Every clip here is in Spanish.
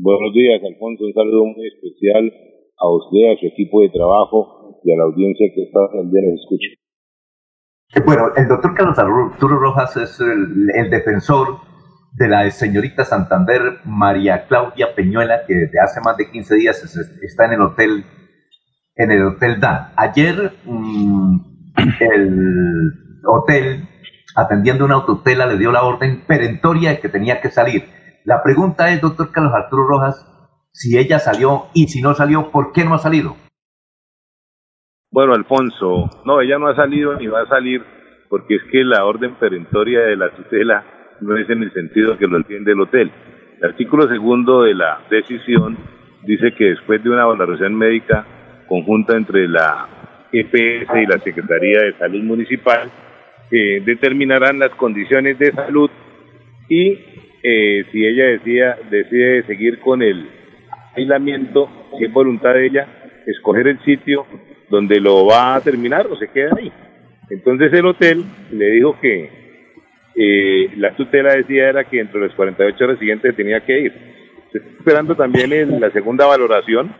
Buenos días, Alfonso. Un saludo muy especial a usted, a su equipo de trabajo y a la audiencia que está el día nos escucha. Bueno, el doctor Carlos Arturo Rojas es el, defensor de la señorita Santander María Claudia Peñuela, que desde hace más de 15 días está en el hotel, en el hotel Dan. Ayer mm, el hotel, atendiendo una autotela, le dio la orden perentoria de que tenía que salir. La pregunta es, doctor Carlos Arturo Rojas, si ella salió y si no salió, ¿por qué no ha salido? Bueno, Alfonso, no, ella no ha salido ni va a salir porque es que la orden perentoria de la tutela no es en el sentido que lo entiende el hotel. El artículo segundo de la decisión dice que después de una valoración médica conjunta entre la EPS y la Secretaría de Salud Municipal, eh, determinarán las condiciones de salud y eh, si ella decía, decide seguir con el aislamiento, es voluntad de ella, escoger el sitio donde lo va a terminar o se queda ahí. Entonces el hotel le dijo que eh, la tutela decía era que entre las 48 horas siguientes tenía que ir. Se está esperando también en la segunda valoración,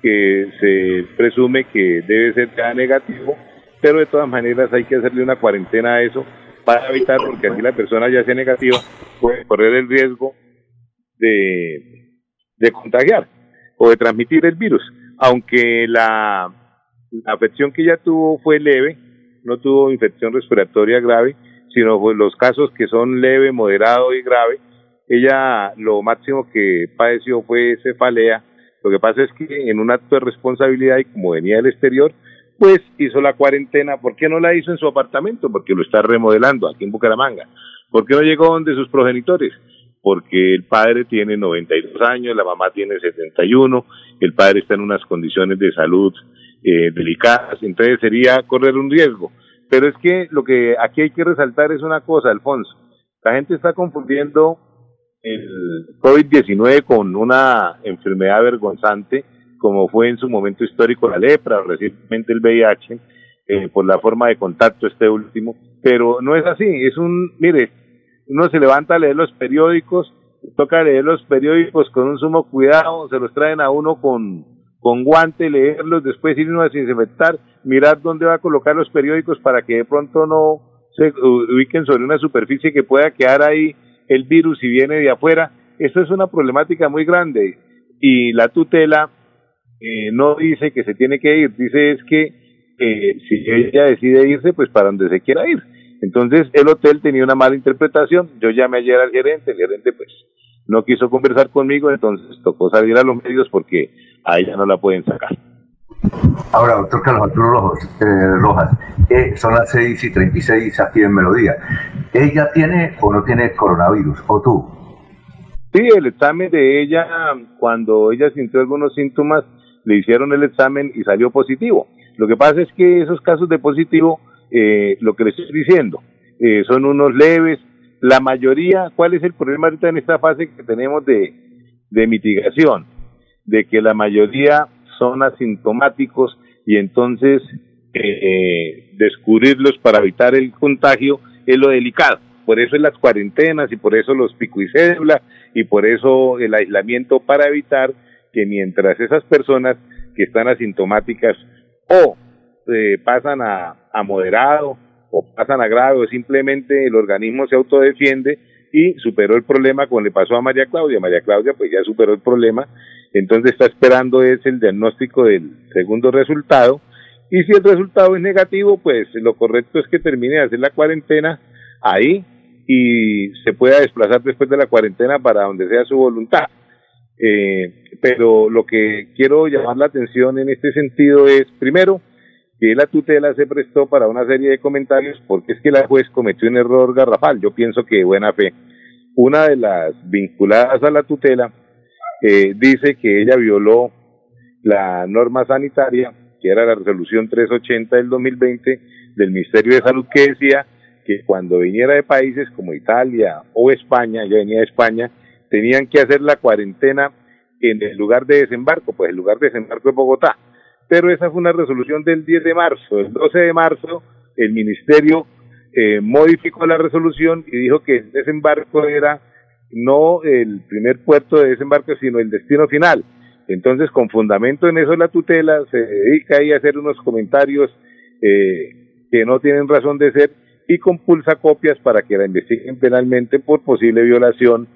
que se presume que debe ser ya negativo, pero de todas maneras hay que hacerle una cuarentena a eso para evitar, porque así la persona ya sea negativa puede correr el riesgo de, de contagiar o de transmitir el virus. Aunque la, afección que ella tuvo fue leve, no tuvo infección respiratoria grave, sino pues los casos que son leve, moderado y grave, ella lo máximo que padeció fue cefalea. Lo que pasa es que en un acto de responsabilidad y como venía del exterior, pues hizo la cuarentena. ¿Por qué no la hizo en su apartamento? Porque lo está remodelando aquí en Bucaramanga. ¿Por qué no llegó donde sus progenitores? Porque el padre tiene 92 años, la mamá tiene 71, el padre está en unas condiciones de salud eh, delicadas, entonces sería correr un riesgo. Pero es que lo que aquí hay que resaltar es una cosa, Alfonso. La gente está confundiendo el COVID-19 con una enfermedad vergonzante como fue en su momento histórico la lepra recientemente el VIH, eh, por la forma de contacto este último, pero no es así, es un, mire, uno se levanta a leer los periódicos, toca leer los periódicos con un sumo cuidado, se los traen a uno con, con guante, leerlos, después irnos a desinfectar, mirar dónde va a colocar los periódicos para que de pronto no se ubiquen sobre una superficie que pueda quedar ahí el virus si viene de afuera. Eso es una problemática muy grande y la tutela eh, no dice que se tiene que ir, dice es que eh, si ella decide irse, pues para donde se quiera ir. Entonces el hotel tenía una mala interpretación, yo llamé ayer al gerente, el gerente pues no quiso conversar conmigo, entonces tocó salir a los medios porque a ella no la pueden sacar. Ahora, doctor Carlos Arturo eh, Rojas, eh, son las 6 y 36 aquí en Melodía. ¿Ella tiene o no tiene coronavirus? ¿O tú? Sí, el examen de ella, cuando ella sintió algunos síntomas, le hicieron el examen y salió positivo. Lo que pasa es que esos casos de positivo, eh, lo que le estoy diciendo, eh, son unos leves. La mayoría, ¿cuál es el problema ahorita en esta fase que tenemos de, de mitigación? De que la mayoría son asintomáticos y entonces eh, descubrirlos para evitar el contagio es lo delicado. Por eso es las cuarentenas y por eso los pico y cédula y por eso el aislamiento para evitar que mientras esas personas que están asintomáticas o eh, pasan a, a moderado o pasan a grave o simplemente el organismo se autodefiende y superó el problema como le pasó a María Claudia. María Claudia pues ya superó el problema, entonces está esperando es el diagnóstico del segundo resultado y si el resultado es negativo pues lo correcto es que termine de hacer la cuarentena ahí y se pueda desplazar después de la cuarentena para donde sea su voluntad. Eh, pero lo que quiero llamar la atención en este sentido es, primero, que la tutela se prestó para una serie de comentarios porque es que la juez cometió un error garrafal. Yo pienso que de buena fe. Una de las vinculadas a la tutela eh, dice que ella violó la norma sanitaria, que era la resolución 380 del 2020 del Ministerio de Salud, que decía que cuando viniera de países como Italia o España, ya venía de España, tenían que hacer la cuarentena en el lugar de desembarco, pues el lugar de desembarco es Bogotá. Pero esa fue una resolución del 10 de marzo. El 12 de marzo el ministerio eh, modificó la resolución y dijo que el desembarco era no el primer puerto de desembarque, sino el destino final. Entonces, con fundamento en eso, la tutela se dedica ahí a hacer unos comentarios eh, que no tienen razón de ser y compulsa copias para que la investiguen penalmente por posible violación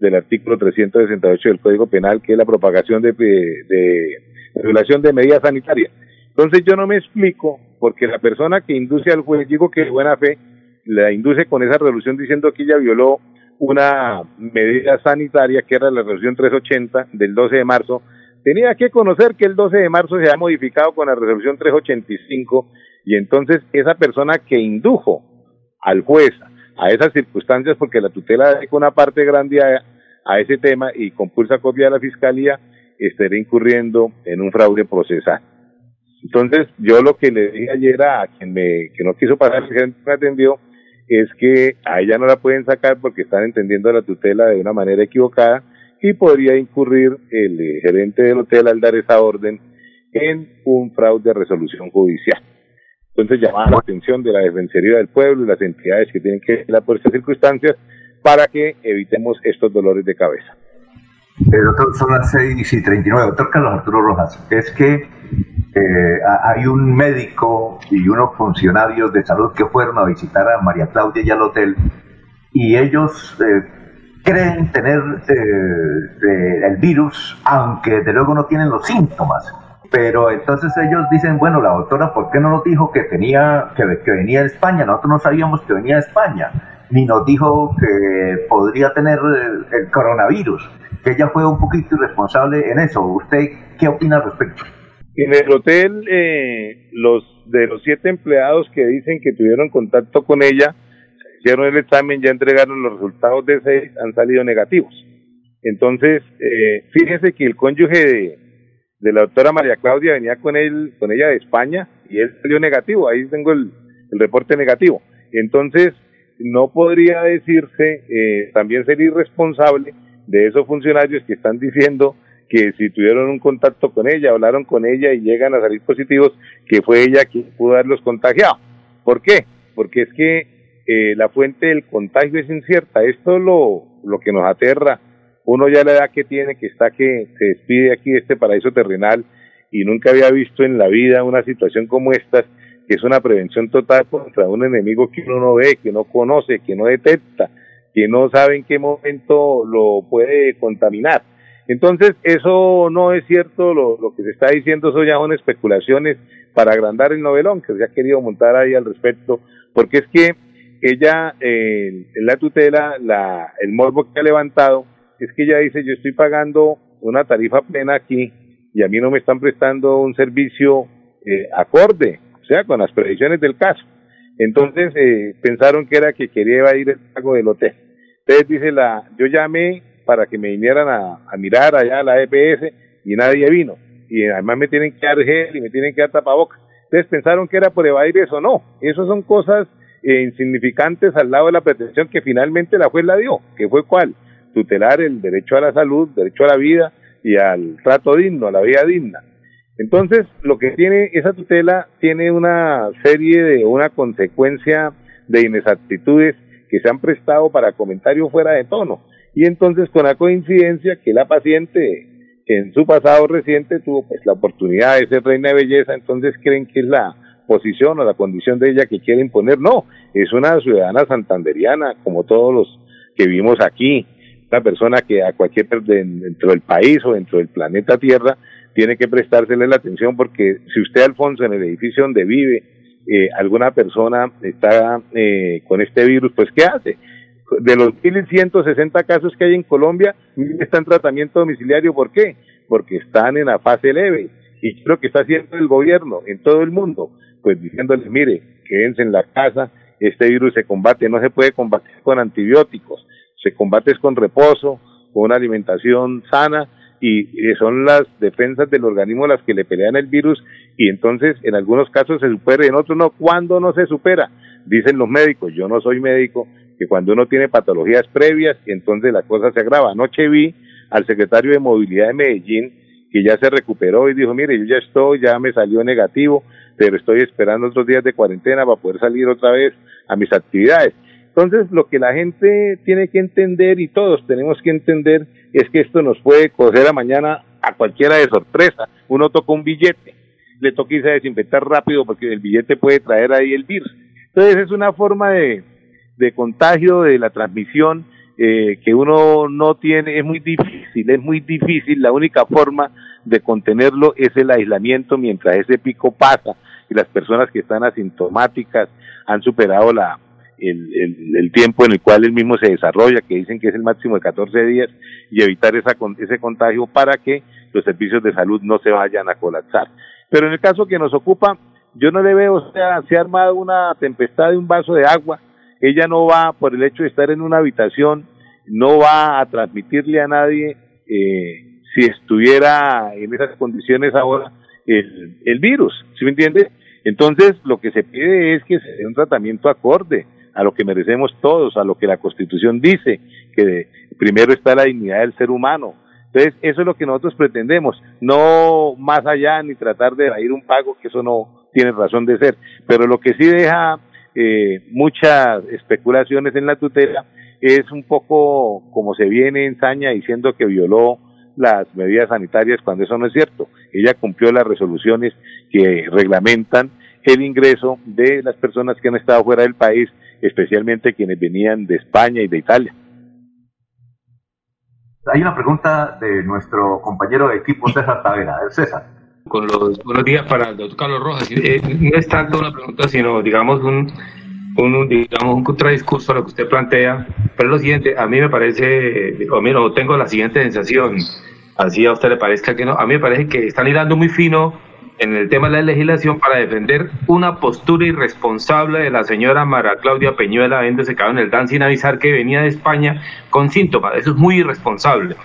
del artículo 368 del Código Penal, que es la propagación de, violación de medidas sanitarias. Entonces yo no me explico, porque la persona que induce al juez, digo que de buena fe, la induce con esa resolución diciendo que ella violó una medida sanitaria que era la resolución 380 del 12 de marzo, tenía que conocer que el 12 de marzo se ha modificado con la resolución 385 y entonces esa persona que indujo al juez a esas circunstancias porque la tutela dedica una parte grande a, ese tema y compulsa copia de la fiscalía, estaría incurriendo en un fraude procesal. Entonces, yo lo que le dije ayer a quien me, que no quiso pasar, que me atendió, es que a ella no la pueden sacar porque están entendiendo la tutela de una manera equivocada y podría incurrir el gerente del hotel al dar esa orden en un fraude de resolución judicial. Entonces llamaba la atención de la Defensoría del Pueblo y las entidades que tienen que velar por estas circunstancias para que evitemos estos dolores de cabeza. El doctor, son las 6 y 39. Doctor Carlos Arturo Rojas, es que eh, hay un médico y unos funcionarios de salud que fueron a visitar a María Claudia y al hotel y ellos eh, creen tener eh, el virus, aunque de luego no tienen los síntomas pero entonces ellos dicen, bueno, la doctora, ¿por qué no nos dijo que tenía, que, que venía de España? Nosotros no sabíamos que venía de España, ni nos dijo que podría tener el, coronavirus, que ella fue un poquito irresponsable en eso. ¿Usted qué opina al respecto? En el hotel, eh, los de los siete empleados que dicen que tuvieron contacto con ella, hicieron el examen, ya entregaron los resultados de seis, han salido negativos. Entonces, eh, fíjese que el cónyuge de, de la doctora María Claudia venía con él, con ella de España y él salió negativo, ahí tengo el, reporte negativo. Entonces, no podría decirse eh, también ser irresponsable de esos funcionarios que están diciendo que si tuvieron un contacto con ella, hablaron con ella y llegan a salir positivos, que fue ella quien pudo haberlos contagiado. ¿Por qué? Porque es que eh, la fuente del contagio es incierta. Esto es lo, lo que nos aterra uno ya la edad que tiene, que está que se despide aquí de este paraíso terrenal y nunca había visto en la vida una situación como esta, que es una prevención total contra un enemigo que uno no ve, que no conoce, que no detecta, que no sabe en qué momento lo puede contaminar. Entonces, eso no es cierto, lo, que se está diciendo, eso ya son especulaciones para agrandar el novelón que se ha querido montar ahí al respecto, porque es que ella, eh, en la tutela, la, el morbo que ha levantado, es que ella dice, yo estoy pagando una tarifa plena aquí y a mí no me están prestando un servicio eh, acorde, o sea, con las previsiones del caso. Entonces eh, pensaron que era que quería ir el pago del hotel. Entonces dice la, yo llamé para que me vinieran a, a mirar allá a la EPS y nadie vino. Y además me tienen que dar gel y me tienen que dar tapabocas. Entonces pensaron que era por evadir eso. No, eso son cosas eh, insignificantes al lado de la pretensión que finalmente la juez la dio, que fue cuál, tutelar el derecho a la salud, derecho a la vida y al trato digno, a la vida digna. Entonces, lo que tiene esa tutela tiene una serie de, una consecuencia de inexactitudes que se han prestado para comentarios fuera de tono. Y entonces, con la coincidencia que la paciente en su pasado reciente tuvo pues la oportunidad de ser reina de belleza, entonces creen que es la posición o la condición de ella que quiere imponer. No, es una ciudadana santanderiana, como todos los que vivimos aquí, una persona que a cualquier dentro del país o dentro del planeta Tierra tiene que prestársele la atención porque si usted, Alfonso, en el edificio donde vive, eh, alguna persona está eh, con este virus, pues ¿qué hace? De los 1.160 casos que hay en Colombia, está en tratamiento domiciliario. ¿Por qué? Porque están en la fase leve. Y creo que está haciendo el gobierno en todo el mundo, pues diciéndoles, mire, quédense en la casa, este virus se combate, no se puede combatir con antibióticos, se combate con reposo, con una alimentación sana y, son las defensas del organismo las que le pelean el virus y entonces en algunos casos se supera y en otros no. ¿Cuándo no se supera? Dicen los médicos, yo no soy médico, que cuando uno tiene patologías previas entonces la cosa se agrava. Anoche vi al secretario de Movilidad de Medellín que ya se recuperó y dijo, mire, yo ya estoy, ya me salió negativo, pero estoy esperando otros días de cuarentena para poder salir otra vez a mis actividades. Entonces, lo que la gente tiene que entender y todos tenemos que entender es que esto nos puede coger a mañana a cualquiera de sorpresa. Uno toca un billete, le toca irse a desinfectar rápido porque el billete puede traer ahí el virus. Entonces, es una forma de, de contagio de la transmisión eh, que uno no tiene, es muy difícil, es muy difícil. La única forma de contenerlo es el aislamiento mientras ese pico pasa y las personas que están asintomáticas han superado la, el, el, tiempo en el cual el mismo se desarrolla, que dicen que es el máximo de 14 días, y evitar esa, ese contagio para que los servicios de salud no se vayan a colapsar. Pero en el caso que nos ocupa, yo no le veo, o sea, se ha armado una tempestad de un vaso de agua, ella no va, por el hecho de estar en una habitación, no va a transmitirle a nadie, eh, si estuviera en esas condiciones ahora, el, el virus, ¿sí me entiende? Entonces, lo que se pide es que se dé un tratamiento acorde a lo que merecemos todos, a lo que la Constitución dice, que primero está la dignidad del ser humano. Entonces, eso es lo que nosotros pretendemos, no más allá ni tratar de ir un pago, que eso no tiene razón de ser. Pero lo que sí deja eh, muchas especulaciones en la tutela es un poco como se viene en Saña diciendo que violó las medidas sanitarias cuando eso no es cierto. Ella cumplió las resoluciones que reglamentan el ingreso de las personas que han estado fuera del país, especialmente quienes venían de España y de Italia. Hay una pregunta de nuestro compañero de equipo César Tavera. César. Con los buenos días para el doctor Carlos Rojas. Eh, no es tanto una pregunta, sino digamos un, un, digamos, un contradiscurso a lo que usted plantea, pero es lo siguiente, a mí me parece, o mí no, tengo la siguiente sensación, así a usted le parezca que no, a mí me parece que están hilando muy fino en el tema de la legislación para defender una postura irresponsable de la señora Mara Claudia Peñuela habiéndose quedado en el DAN sin avisar que venía de España con síntomas. Eso es muy irresponsable.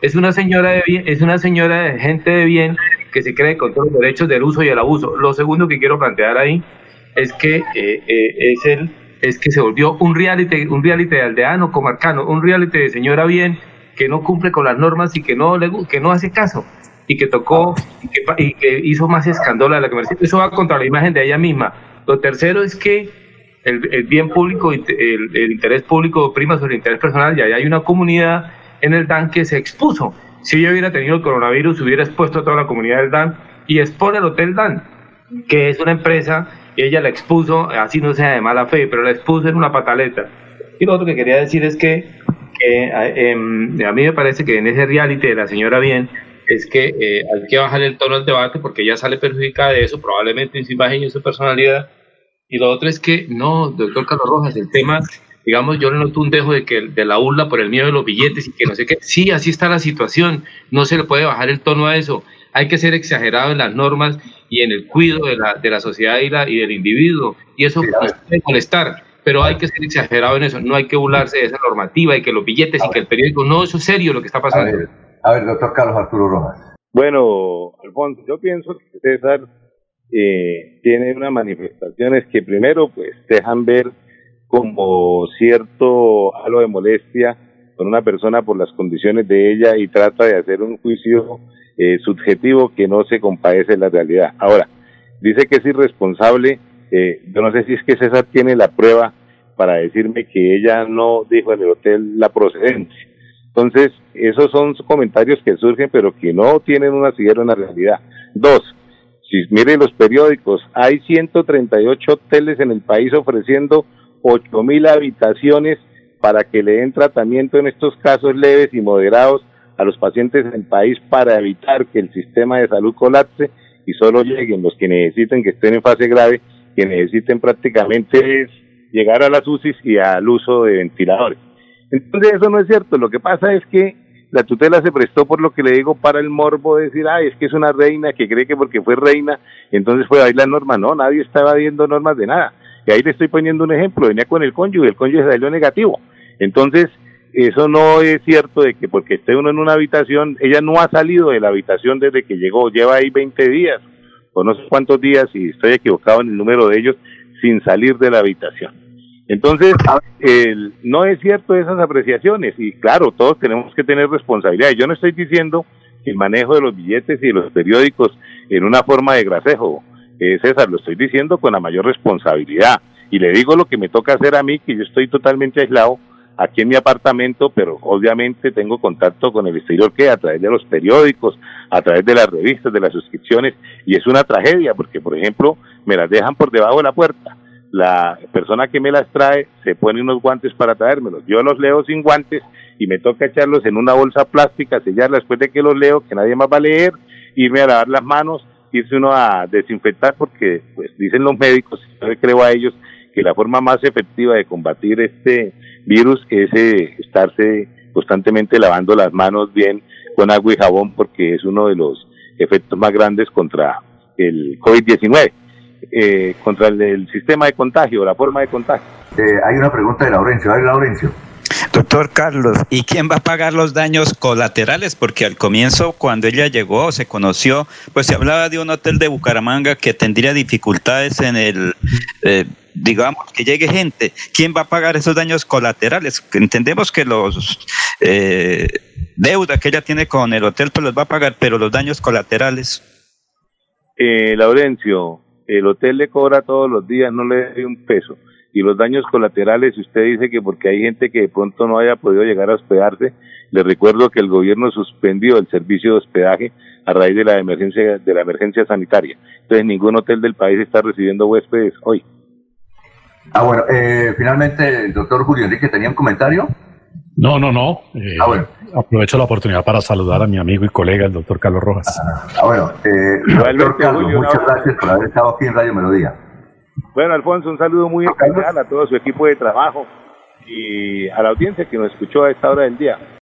Es una señora de bien, es una señora de gente de bien que se cree con todos los derechos del uso y el abuso. Lo segundo que quiero plantear ahí es que eh, eh, es el es que se volvió un reality, un reality de aldeano comarcano, un reality de señora bien que no cumple con las normas y que no le que no hace caso y que tocó y que, hizo más escándalo de la que merecía. Eso va contra la imagen de ella misma. Lo tercero es que el, bien público, el, el, interés público prima sobre el interés personal y ahí hay una comunidad en el DAN que se expuso. Si ella hubiera tenido el coronavirus, hubiera expuesto a toda la comunidad del DAN y expone el Hotel DAN, que es una empresa ella la expuso, así no sea de mala fe, pero la expuso en una pataleta. Y lo otro que quería decir es que, em, a mí me parece que en ese reality de la señora Bien, es que eh, hay que bajar el tono del debate porque ella sale perjudicada de eso, probablemente en su imagen y en su personalidad. Y lo otro es que, no, doctor Carlos Rojas, el tema, digamos, yo le noto un dejo de que de la urla por el miedo de los billetes y que no sé qué. Sí, así está la situación, no se le puede bajar el tono a eso. Hay que ser exagerado en las normas y en el cuidado de la, de la sociedad y, la, y del individuo. Y eso puede molestar, pero hay que ser exagerado en eso. No hay que burlarse de esa normativa y que los billetes y que el periódico. No, eso es serio lo que está pasando. A ver, doctor Carlos Arturo Rojas. Bueno, Alfonso, yo pienso que César eh, tiene unas manifestaciones que primero pues dejan ver como cierto algo de molestia con una persona por las condiciones de ella y trata de hacer un juicio eh, subjetivo que no se compadece de la realidad. Ahora, dice que es irresponsable, eh, yo no sé si es que César tiene la prueba para decirme que ella no dijo en el hotel la procedencia. Entonces, esos son comentarios que surgen, pero que no tienen un asidero en la realidad. Dos, si miren los periódicos, hay 138 hoteles en el país ofreciendo 8.000 habitaciones para que le den tratamiento en estos casos leves y moderados a los pacientes en el país para evitar que el sistema de salud colapse y solo lleguen los que necesiten que estén en fase grave, que necesiten prácticamente llegar a las UCI y al uso de ventiladores. Entonces eso no es cierto, lo que pasa es que la tutela se prestó por lo que le digo para el morbo de decir, ay, es que es una reina que cree que porque fue reina, entonces fue a la norma, no, nadie estaba viendo normas de nada. Y ahí le estoy poniendo un ejemplo, venía con el cónyuge, el cónyuge salió negativo. Entonces, eso no es cierto de que porque esté uno en una habitación, ella no ha salido de la habitación desde que llegó, lleva ahí 20 días o no sé cuántos días, y estoy equivocado en el número de ellos, sin salir de la habitación. Entonces, el, no es cierto esas apreciaciones y claro, todos tenemos que tener responsabilidad. Yo no estoy diciendo el manejo de los billetes y de los periódicos en una forma de grasejo, eh, César, lo estoy diciendo con la mayor responsabilidad Y le digo lo que me toca hacer a mí, que yo estoy totalmente aislado aquí en mi apartamento, pero obviamente tengo contacto con el exterior que a través de los periódicos, a través de las revistas, de las suscripciones, y es una tragedia porque, por ejemplo, me las dejan por debajo de la puerta. La persona que me las trae se pone unos guantes para traérmelos. Yo los leo sin guantes y me toca echarlos en una bolsa plástica, sellarla después de que los leo, que nadie más va a leer, irme a lavar las manos, irse uno a desinfectar porque, pues, dicen los médicos, yo le creo a ellos, que la forma más efectiva de combatir este virus es eh, estarse constantemente lavando las manos bien con agua y jabón porque es uno de los efectos más grandes contra el COVID-19, eh, contra el, sistema de contagio, la forma de contagio. Eh, hay una pregunta de Laurencio. ¿Hay Laurencio? Doctor Carlos, ¿y quién va a pagar los daños colaterales? Porque al comienzo, cuando ella llegó, se conoció, pues se hablaba de un hotel de Bucaramanga que tendría dificultades en el, eh, digamos, que llegue gente. ¿Quién va a pagar esos daños colaterales? Entendemos que los eh, deuda que ella tiene con el hotel, pues los va a pagar, pero los daños colaterales. Eh, Laurencio, el hotel le cobra todos los días, no le da un peso y los daños colaterales, si usted dice que porque hay gente que de pronto no haya podido llegar a hospedarse, le recuerdo que el gobierno suspendió el servicio de hospedaje a raíz de la emergencia de la emergencia sanitaria. Entonces ningún hotel del país está recibiendo huéspedes hoy. Ah, bueno, eh, finalmente el doctor Julio Enrique tenía un comentario. No, no, no. Eh, ah, bueno. Aprovecho la oportunidad para saludar a mi amigo y colega, el doctor Carlos Rojas. Ah, bueno, eh, doctor Carlos, muchas gracias por haber estado aquí en Radio Melodía. Bueno, Alfonso, un saludo muy especial a todo su equipo de trabajo y a la audiencia que nos escuchó a esta hora del día.